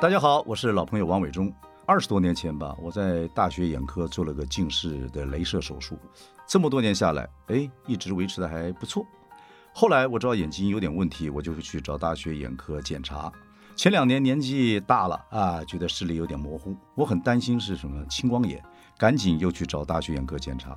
大家好，我是老朋友王伟忠。二十多年前吧，我在大学眼科做了个近视的镭射手术，这么多年下来，哎，一直维持的还不错。后来我知道眼睛有点问题，我就会去找大学眼科检查。前两年年纪大了啊，觉得视力有点模糊，我很担心是什么青光眼，赶紧又去找大学眼科检查。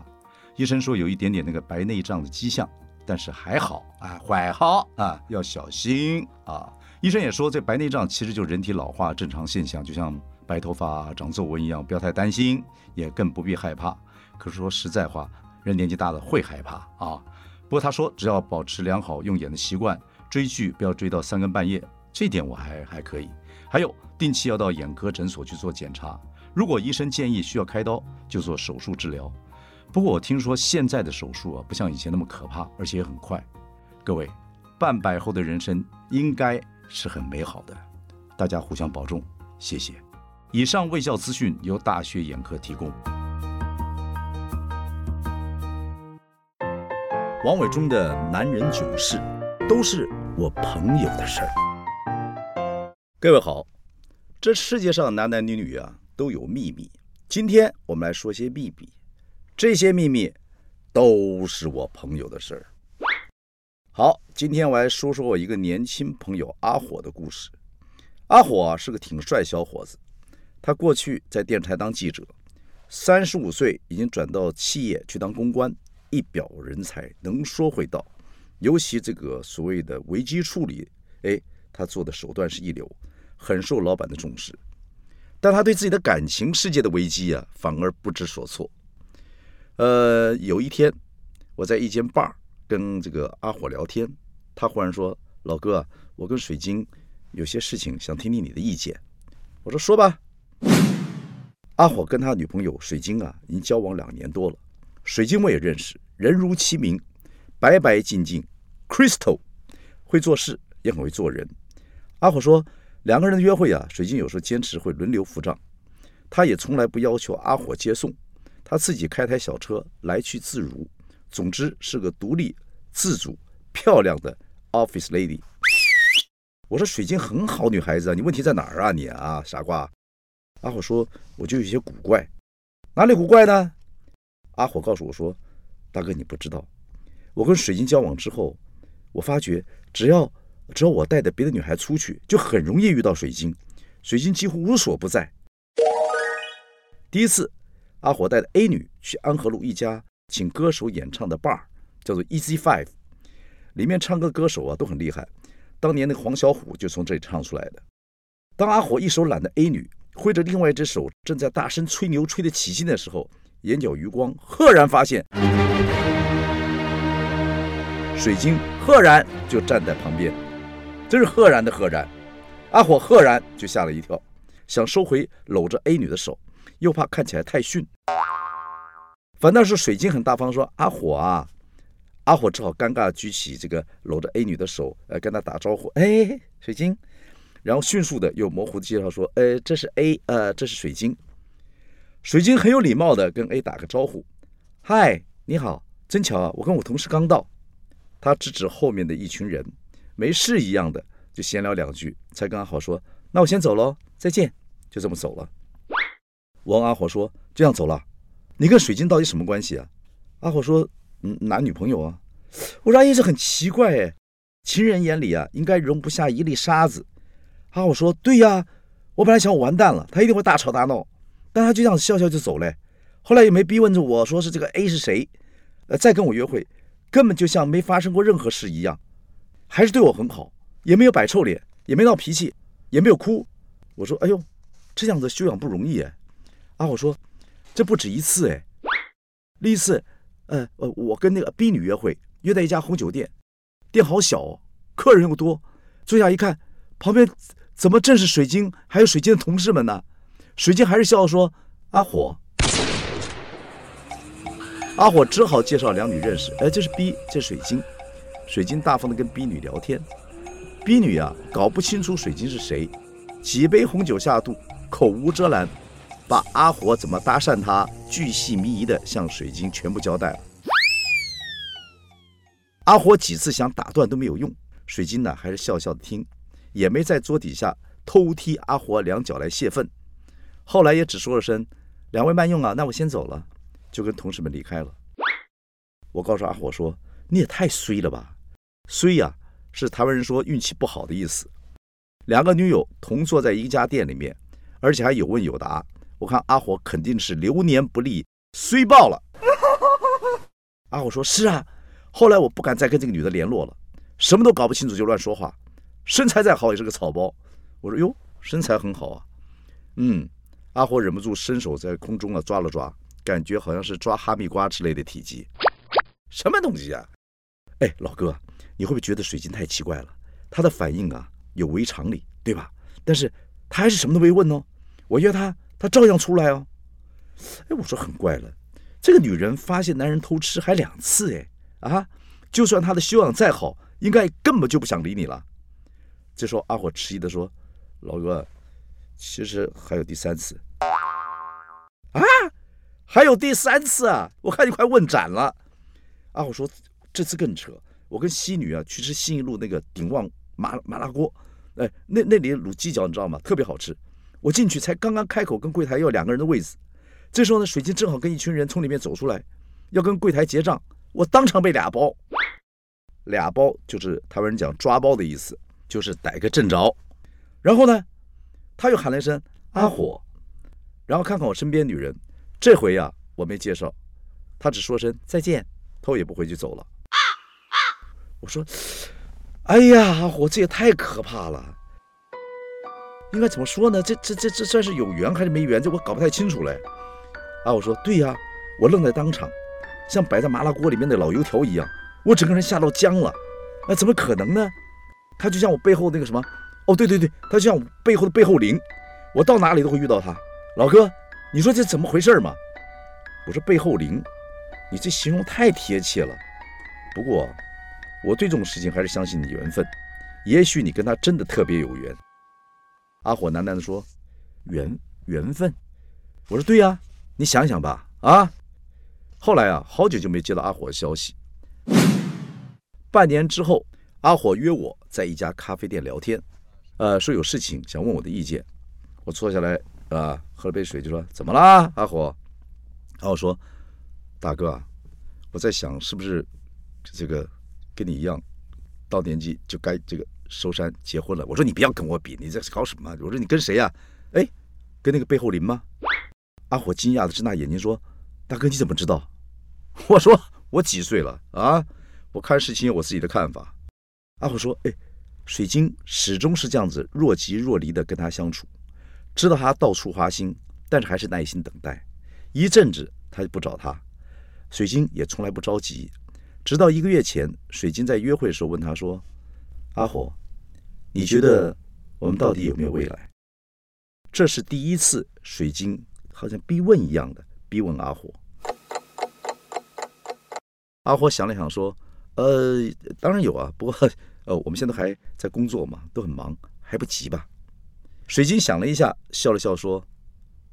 医生说有一点点那个白内障的迹象，但是还好啊，还好啊，要小心啊。医生也说这白内障其实就是人体老化正常现象，就像白头发、长皱纹一样，不要太担心，也更不必害怕。可是说实在话，人年纪大了会害怕啊。不过他说只要保持良好用眼的习惯，追剧不要追到三更半夜。这点我还还可以，还有定期要到眼科诊所去做检查。如果医生建议需要开刀，就做手术治疗。不过我听说现在的手术啊，不像以前那么可怕，而且也很快。各位，半百后的人生应该是很美好的，大家互相保重，谢谢。以上卫教资讯由大学眼科提供。王伟忠的男人囧事，都是我朋友的事儿。各位好，这世界上男男女女啊都有秘密。今天我们来说些秘密，这些秘密都是我朋友的事儿。好，今天我来说说我一个年轻朋友阿火的故事。阿火是个挺帅小伙子，他过去在电视台当记者，三十五岁已经转到企业去当公关，一表人才，能说会道，尤其这个所谓的危机处理，哎。他做的手段是一流，很受老板的重视，但他对自己的感情世界的危机啊，反而不知所措。呃，有一天，我在一间 bar 跟这个阿火聊天，他忽然说：“老哥，我跟水晶有些事情想听听你的意见。”我说：“说吧。”阿火跟他女朋友水晶啊，已经交往两年多了。水晶我也认识，人如其名，白白净净，crystal，会做事，也很会做人。阿火说：“两个人的约会啊，水晶有时候坚持会轮流付账，他也从来不要求阿火接送，他自己开台小车来去自如。总之是个独立、自主、漂亮的 office lady。”我说：“水晶很好女孩子啊，你问题在哪儿啊你啊傻瓜？”阿火说：“我就有些古怪，哪里古怪呢？”阿火告诉我说：“大哥，你不知道，我跟水晶交往之后，我发觉只要……”只要我带着别的女孩出去，就很容易遇到水晶，水晶几乎无所不在。第一次，阿火带着 A 女去安和路一家请歌手演唱的 bar，叫做 Easy Five，里面唱歌歌手啊都很厉害，当年那个黄小琥就从这里唱出来的。当阿火一手揽着 A 女，挥着另外一只手正在大声吹牛吹得起劲的时候，眼角余光赫然发现，水晶赫然就站在旁边。真是赫然的赫然，阿火赫然就吓了一跳，想收回搂着 A 女的手，又怕看起来太逊。反倒是水晶很大方说：“阿火啊！”阿火只好尴尬举起这个搂着 A 女的手，呃，跟她打招呼：“哎，水晶。”然后迅速的又模糊的介绍说：“呃，这是 A，呃，这是水晶。”水晶很有礼貌的跟 A 打个招呼：“嗨，你好，真巧啊，我跟我同事刚到。”他指指后面的一群人。没事一样的，就闲聊两句，才跟阿火说：“那我先走喽，再见。”就这么走了。我问阿火说：“这样走了，你跟水晶到底什么关系啊？”阿火说：“嗯，男女朋友啊。”我说：“阿姨这很奇怪哎，情人眼里啊，应该容不下一粒沙子。”阿火说：“对呀，我本来想我完蛋了，他一定会大吵大闹，但他就这样笑笑就走了。后来也没逼问着我说是这个 A 是谁，呃，再跟我约会，根本就像没发生过任何事一样。”还是对我很好，也没有摆臭脸，也没闹脾气，也没有哭。我说：“哎呦，这样子修养不容易哎。”阿火说：“这不止一次哎，第一次，呃呃，我跟那个 B 女约会，约在一家红酒店，店好小，哦客人又多，坐下一看，旁边怎么正是水晶，还有水晶的同事们呢？水晶还是笑着说：‘阿火。’阿火只好介绍两女认识。哎，这是 B，这是水晶。”水晶大方的跟 B 女聊天，B 女啊搞不清楚水晶是谁，几杯红酒下肚，口无遮拦，把阿火怎么搭讪他巨细靡遗的向水晶全部交代了。阿火几次想打断都没有用，水晶呢还是笑笑的听，也没在桌底下偷踢阿火两脚来泄愤。后来也只说了声“两位慢用啊”，那我先走了，就跟同事们离开了。我告诉阿火说：“你也太衰了吧！衰呀，是台湾人说运气不好的意思。”两个女友同坐在一家店里面，而且还有问有答。我看阿火肯定是流年不利，衰爆了。阿火说：“是啊。”后来我不敢再跟这个女的联络了，什么都搞不清楚就乱说话，身材再好也是个草包。我说：“哟，身材很好啊。”嗯，阿火忍不住伸手在空中啊抓了抓，感觉好像是抓哈密瓜之类的体积。什么东西啊？哎，老哥，你会不会觉得水晶太奇怪了？他的反应啊？有违常理，对吧？但是他还是什么都没问哦。我约他，他照样出来哦。哎，我说很怪了，这个女人发现男人偷吃还两次，哎啊，就算她的修养再好，应该根本就不想理你了。这时候阿火迟疑的说：“老哥，其实还有第三次。”啊，还有第三次啊！我看你快问斩了。阿火说：“这次更扯，我跟西女啊去吃新一路那个鼎旺麻麻辣锅。”哎，那那里卤鸡脚你知道吗？特别好吃。我进去才刚刚开口跟柜台要两个人的位置，这时候呢，水晶正好跟一群人从里面走出来，要跟柜台结账。我当场被俩包，俩包就是台湾人讲抓包的意思，就是逮个正着。然后呢，他又喊了一声阿火，然后看看我身边女人，这回呀我没介绍，他只说声再见，头也不回就走了。我说。哎呀，阿火，这也太可怕了！应该怎么说呢？这、这、这、这算是有缘还是没缘？这我搞不太清楚嘞。啊，我说对呀，我愣在当场，像摆在麻辣锅里面的老油条一样，我整个人吓到僵了。那怎么可能呢？他就像我背后那个什么？哦，对对对，他就像我背后的背后灵，我到哪里都会遇到他。老哥，你说这怎么回事嘛？我说背后灵，你这形容太贴切了。不过。我对这种事情还是相信你缘分，也许你跟他真的特别有缘。阿火喃喃地说：“缘缘分。”我说：“对呀，你想想吧。”啊，后来啊，好久就没接到阿火的消息。半年之后，阿火约我在一家咖啡店聊天，呃，说有事情想问我的意见。我坐下来啊，喝了杯水，就说：“怎么啦，阿火？”然后说：“大哥啊，我在想是不是这个。”跟你一样，到年纪就该这个收山结婚了。我说你不要跟我比，你在搞什么？我说你跟谁呀？哎，跟那个背后林吗？阿火惊讶的睁大眼睛说：“大哥你怎么知道？”我说：“我几岁了啊？我看事情有我自己的看法。”阿火说：“哎，水晶始终是这样子若即若离的跟他相处，知道他到处花心，但是还是耐心等待。一阵子他就不找他，水晶也从来不着急。”直到一个月前，水晶在约会的时候问他说：“阿火，你觉得我们到底有没有未来？”这是第一次，水晶好像逼问一样的逼问阿火。阿火想了想说：“呃，当然有啊，不过 呃，我们现在还在工作嘛，都很忙，还不急吧？”水晶想了一下，笑了笑说：“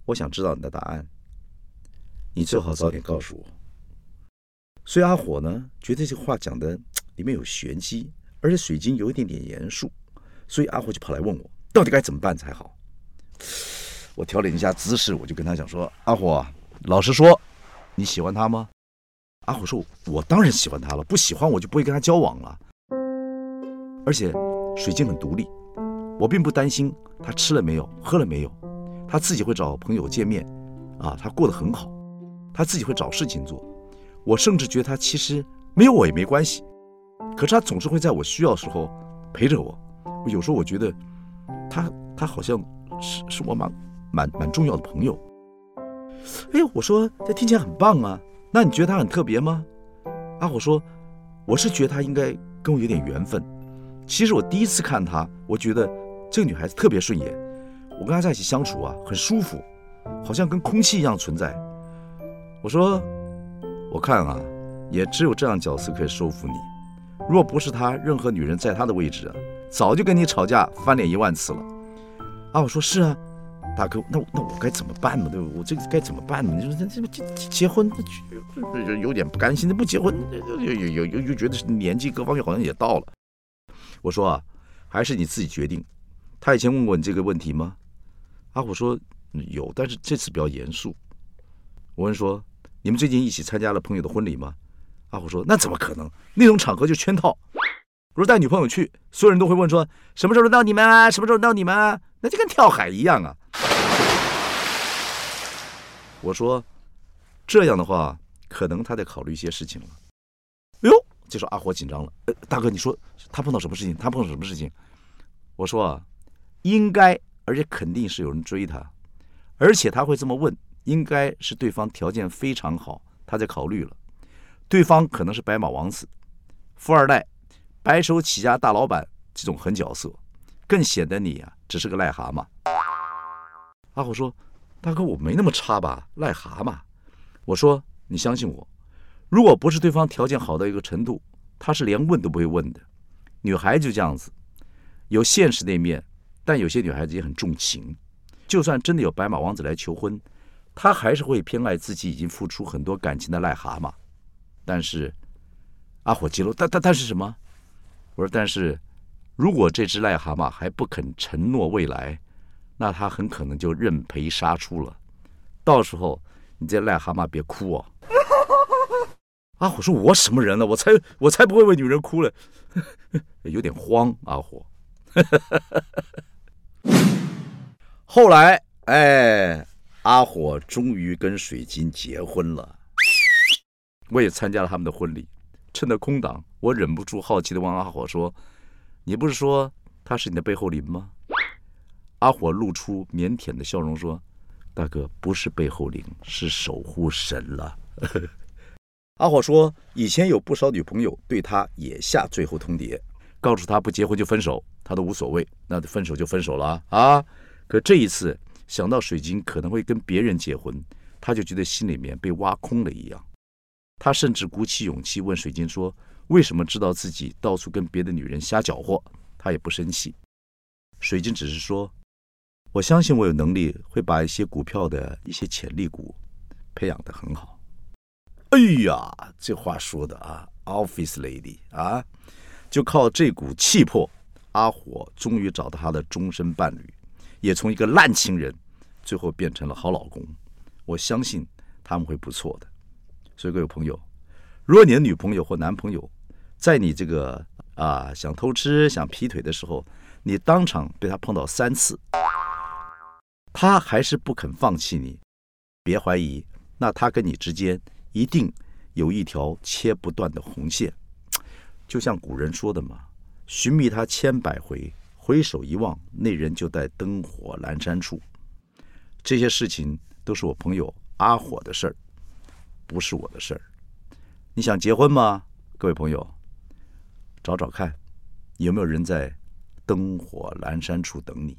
我想知道你的答案，你最好早点告诉我。”所以阿火呢，觉得这话讲的里面有玄机，而且水晶有一点点严肃，所以阿火就跑来问我，到底该怎么办才好？我调整一下姿势，我就跟他讲说：“阿火，老实说，你喜欢他吗？”阿火说：“我当然喜欢他了，不喜欢我就不会跟他交往了。而且水晶很独立，我并不担心他吃了没有，喝了没有，他自己会找朋友见面，啊，他过得很好，他自己会找事情做。”我甚至觉得他其实没有我也没关系，可是他总是会在我需要的时候陪着我。有时候我觉得他他好像是是我蛮蛮蛮重要的朋友。哎呦，我说这听起来很棒啊！那你觉得他很特别吗？阿火说，我是觉得他应该跟我有点缘分。其实我第一次看他，我觉得这个女孩子特别顺眼。我跟她在一起相处啊，很舒服，好像跟空气一样存在。我说。我看啊，也只有这样角色可以收服你。若不是他，任何女人在他的位置啊，早就跟你吵架翻脸一万次了。啊，我说是啊，大哥，那那我该怎么办呢？对吧？我这个该怎么办呢？你说这这结结婚，有有点不甘心；不结婚，又又又又觉得年纪各方面好像也到了。我说啊，还是你自己决定。他以前问过你这个问题吗？阿虎说有，但是这次比较严肃。我问说，你们最近一起参加了朋友的婚礼吗？阿虎说那怎么可能？那种场合就圈套。如果带女朋友去，所有人都会问说什么时候轮到你们啊？什么时候轮到你们啊？那就跟跳海一样啊。我说这样的话，可能他在考虑一些事情了。哎呦，这时候阿火紧张了。大哥，你说他碰到什么事情？他碰到什么事情？我说，应该，而且肯定是有人追他，而且他会这么问，应该是对方条件非常好，他在考虑了。对方可能是白马王子、富二代。白手起家大老板这种狠角色，更显得你啊只是个癞蛤蟆。阿虎说：“大哥，我没那么差吧？癞蛤蟆。”我说：“你相信我，如果不是对方条件好到一个程度，他是连问都不会问的。女孩就这样子，有现实那面，但有些女孩子也很重情。就算真的有白马王子来求婚，她还是会偏爱自己已经付出很多感情的癞蛤蟆。但是阿火急了，但但但是什么？”我说：“但是，如果这只癞蛤蟆还不肯承诺未来，那他很可能就认赔杀出了。到时候，你这癞蛤蟆别哭哦。”阿火说：“我什么人呢？我才我才不会为女人哭了，有点慌。”阿火。后来，哎，阿火终于跟水晶结婚了，我也参加了他们的婚礼。趁着空档，我忍不住好奇的问阿火说：“你不是说他是你的背后灵吗？”阿火露出腼腆的笑容说：“大哥，不是背后灵，是守护神了。” 阿火说：“以前有不少女朋友对他也下最后通牒，告诉他不结婚就分手，他都无所谓，那分手就分手了啊。可这一次想到水晶可能会跟别人结婚，他就觉得心里面被挖空了一样。”他甚至鼓起勇气问水晶说：“为什么知道自己到处跟别的女人瞎搅和？”他也不生气。水晶只是说：“我相信我有能力会把一些股票的一些潜力股培养得很好。”哎呀，这话说的啊，Office Lady 啊，就靠这股气魄，阿火终于找到他的终身伴侣，也从一个烂情人，最后变成了好老公。我相信他们会不错的。所以各位朋友，如果你的女朋友或男朋友在你这个啊想偷吃、想劈腿的时候，你当场被他碰到三次，他还是不肯放弃你，别怀疑，那他跟你之间一定有一条切不断的红线。就像古人说的嘛：“寻觅他千百回，回首一望，那人就在灯火阑珊处。”这些事情都是我朋友阿火的事儿。不是我的事儿，你想结婚吗？各位朋友，找找看，有没有人在灯火阑珊处等你。